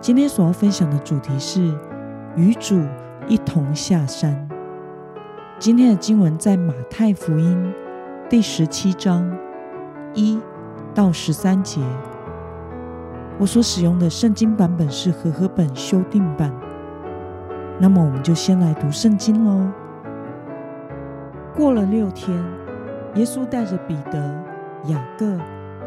今天所要分享的主题是与主一同下山。今天的经文在马太福音第十七章一到十三节。我所使用的圣经版本是和合本修订版。那么，我们就先来读圣经喽。过了六天，耶稣带着彼得、雅各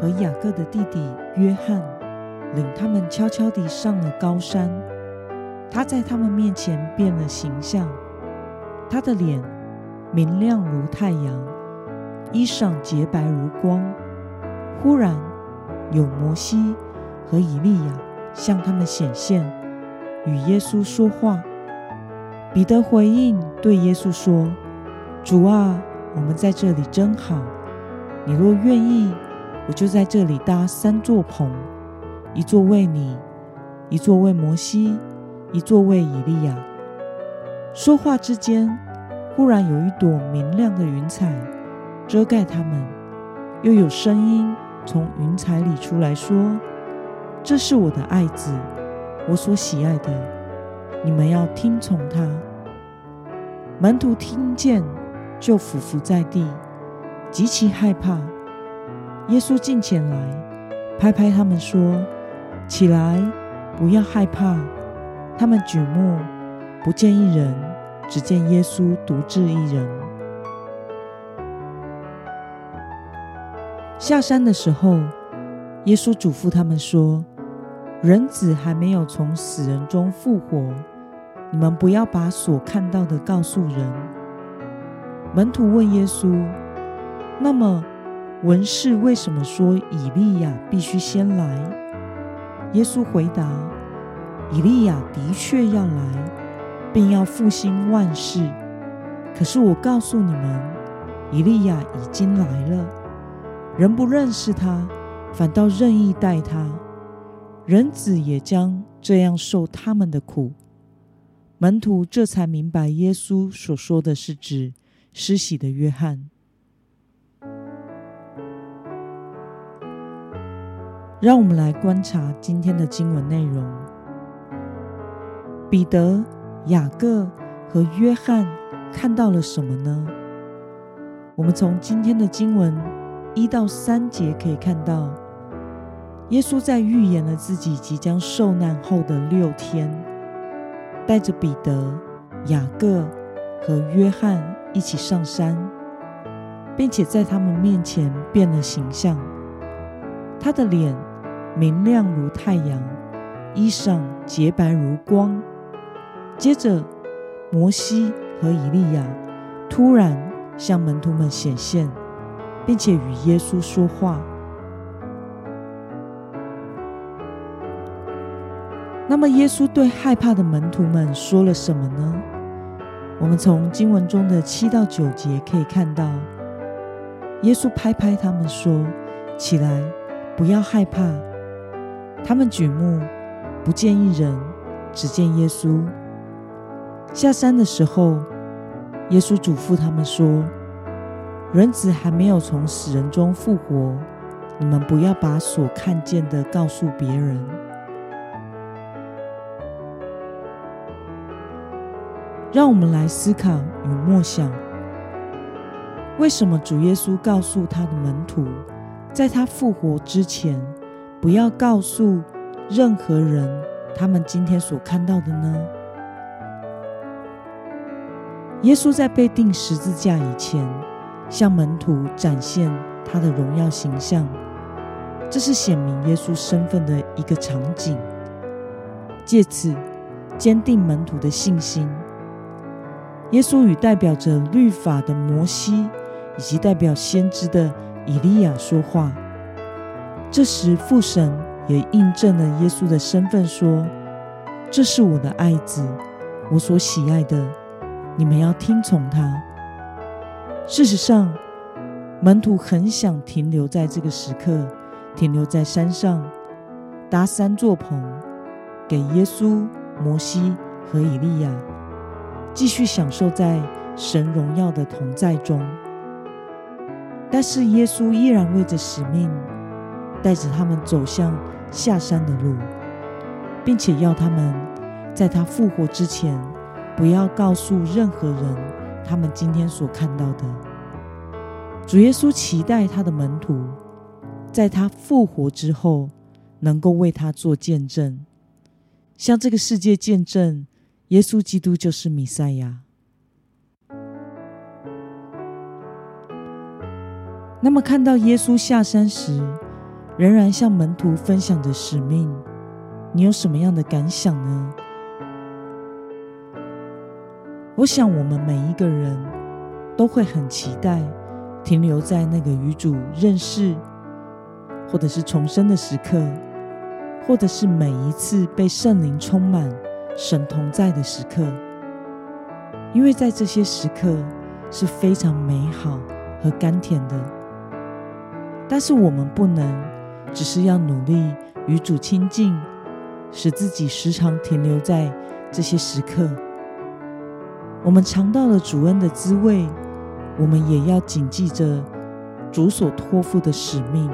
和雅各的弟弟约翰，领他们悄悄地上了高山。他在他们面前变了形象，他的脸明亮如太阳，衣裳洁白如光。忽然，有摩西。和以利亚向他们显现，与耶稣说话。彼得回应对耶稣说：“主啊，我们在这里真好。你若愿意，我就在这里搭三座棚，一座为你，一座为摩西，一座为以利亚。”说话之间，忽然有一朵明亮的云彩遮盖他们，又有声音从云彩里出来说。这是我的爱子，我所喜爱的，你们要听从他。门徒听见，就俯伏在地，极其害怕。耶稣近前来，拍拍他们说：“起来，不要害怕。”他们举目，不见一人，只见耶稣独自一人。下山的时候，耶稣嘱咐他们说。人子还没有从死人中复活，你们不要把所看到的告诉人。门徒问耶稣：“那么，文士为什么说以利亚必须先来？”耶稣回答：“以利亚的确要来，并要复兴万事。可是我告诉你们，以利亚已经来了，人不认识他，反倒任意待他。”人子也将这样受他们的苦。门徒这才明白，耶稣所说的是指施洗的约翰。让我们来观察今天的经文内容。彼得、雅各和约翰看到了什么呢？我们从今天的经文一到三节可以看到。耶稣在预言了自己即将受难后的六天，带着彼得、雅各和约翰一起上山，并且在他们面前变了形象。他的脸明亮如太阳，衣裳洁白如光。接着，摩西和以利亚突然向门徒们显现，并且与耶稣说话。那么，耶稣对害怕的门徒们说了什么呢？我们从经文中的七到九节可以看到，耶稣拍拍他们说：“起来，不要害怕。”他们举目，不见一人，只见耶稣。下山的时候，耶稣嘱咐他们说：“人子还没有从死人中复活，你们不要把所看见的告诉别人。”让我们来思考与默想：为什么主耶稣告诉他的门徒，在他复活之前，不要告诉任何人他们今天所看到的呢？耶稣在被钉十字架以前，向门徒展现他的荣耀形象，这是显明耶稣身份的一个场景，借此坚定门徒的信心。耶稣与代表着律法的摩西，以及代表先知的以利亚说话。这时，父神也印证了耶稣的身份，说：“这是我的爱子，我所喜爱的，你们要听从他。”事实上，门徒很想停留在这个时刻，停留在山上，搭三座棚，给耶稣、摩西和以利亚继续享受在神荣耀的同在中。但是耶稣依然为着使命，带着他们走向下山的路，并且要他们在他复活之前，不要告诉任何人他们今天所看到的。主耶稣期待他的门徒，在他复活之后，能够为他做见证，向这个世界见证耶稣基督就是弥赛亚。那么，看到耶稣下山时，仍然向门徒分享着使命，你有什么样的感想呢？我想，我们每一个人都会很期待停留在那个与主认识，或者是重生的时刻，或者是每一次被圣灵充满、神同在的时刻，因为在这些时刻是非常美好和甘甜的。但是我们不能只是要努力与主亲近，使自己时常停留在这些时刻。我们尝到了主恩的滋味，我们也要谨记着主所托付的使命，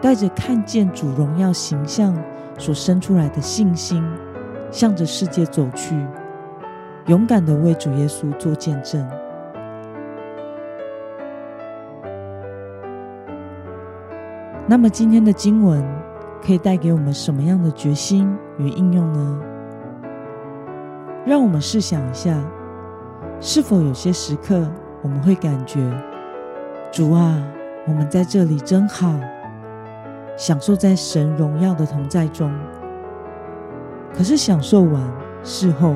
带着看见主荣耀形象所生出来的信心，向着世界走去，勇敢地为主耶稣做见证。那么今天的经文可以带给我们什么样的决心与应用呢？让我们试想一下，是否有些时刻我们会感觉，主啊，我们在这里真好，享受在神荣耀的同在中。可是享受完事后，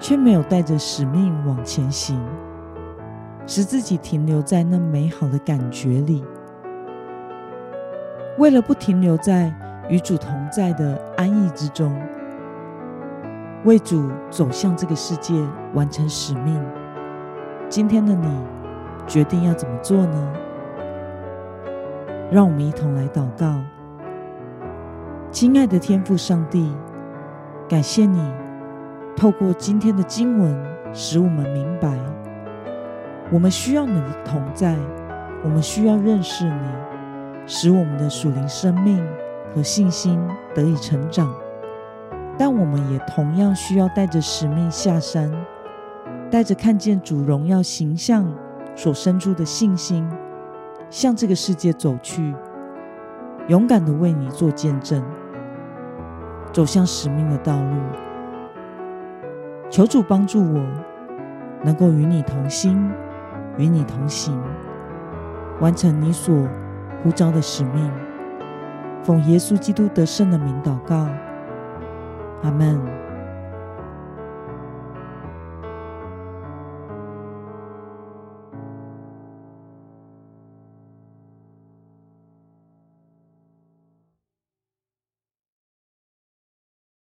却没有带着使命往前行，使自己停留在那美好的感觉里。为了不停留在与主同在的安逸之中，为主走向这个世界，完成使命。今天的你决定要怎么做呢？让我们一同来祷告。亲爱的天父上帝，感谢你透过今天的经文，使我们明白，我们需要你的同在，我们需要认识你。使我们的属灵生命和信心得以成长，但我们也同样需要带着使命下山，带着看见主荣耀形象所生出的信心，向这个世界走去，勇敢的为你做见证，走向使命的道路。求主帮助我，能够与你同心，与你同行，完成你所呼召的使命，奉耶稣基督得胜的名祷告，阿门。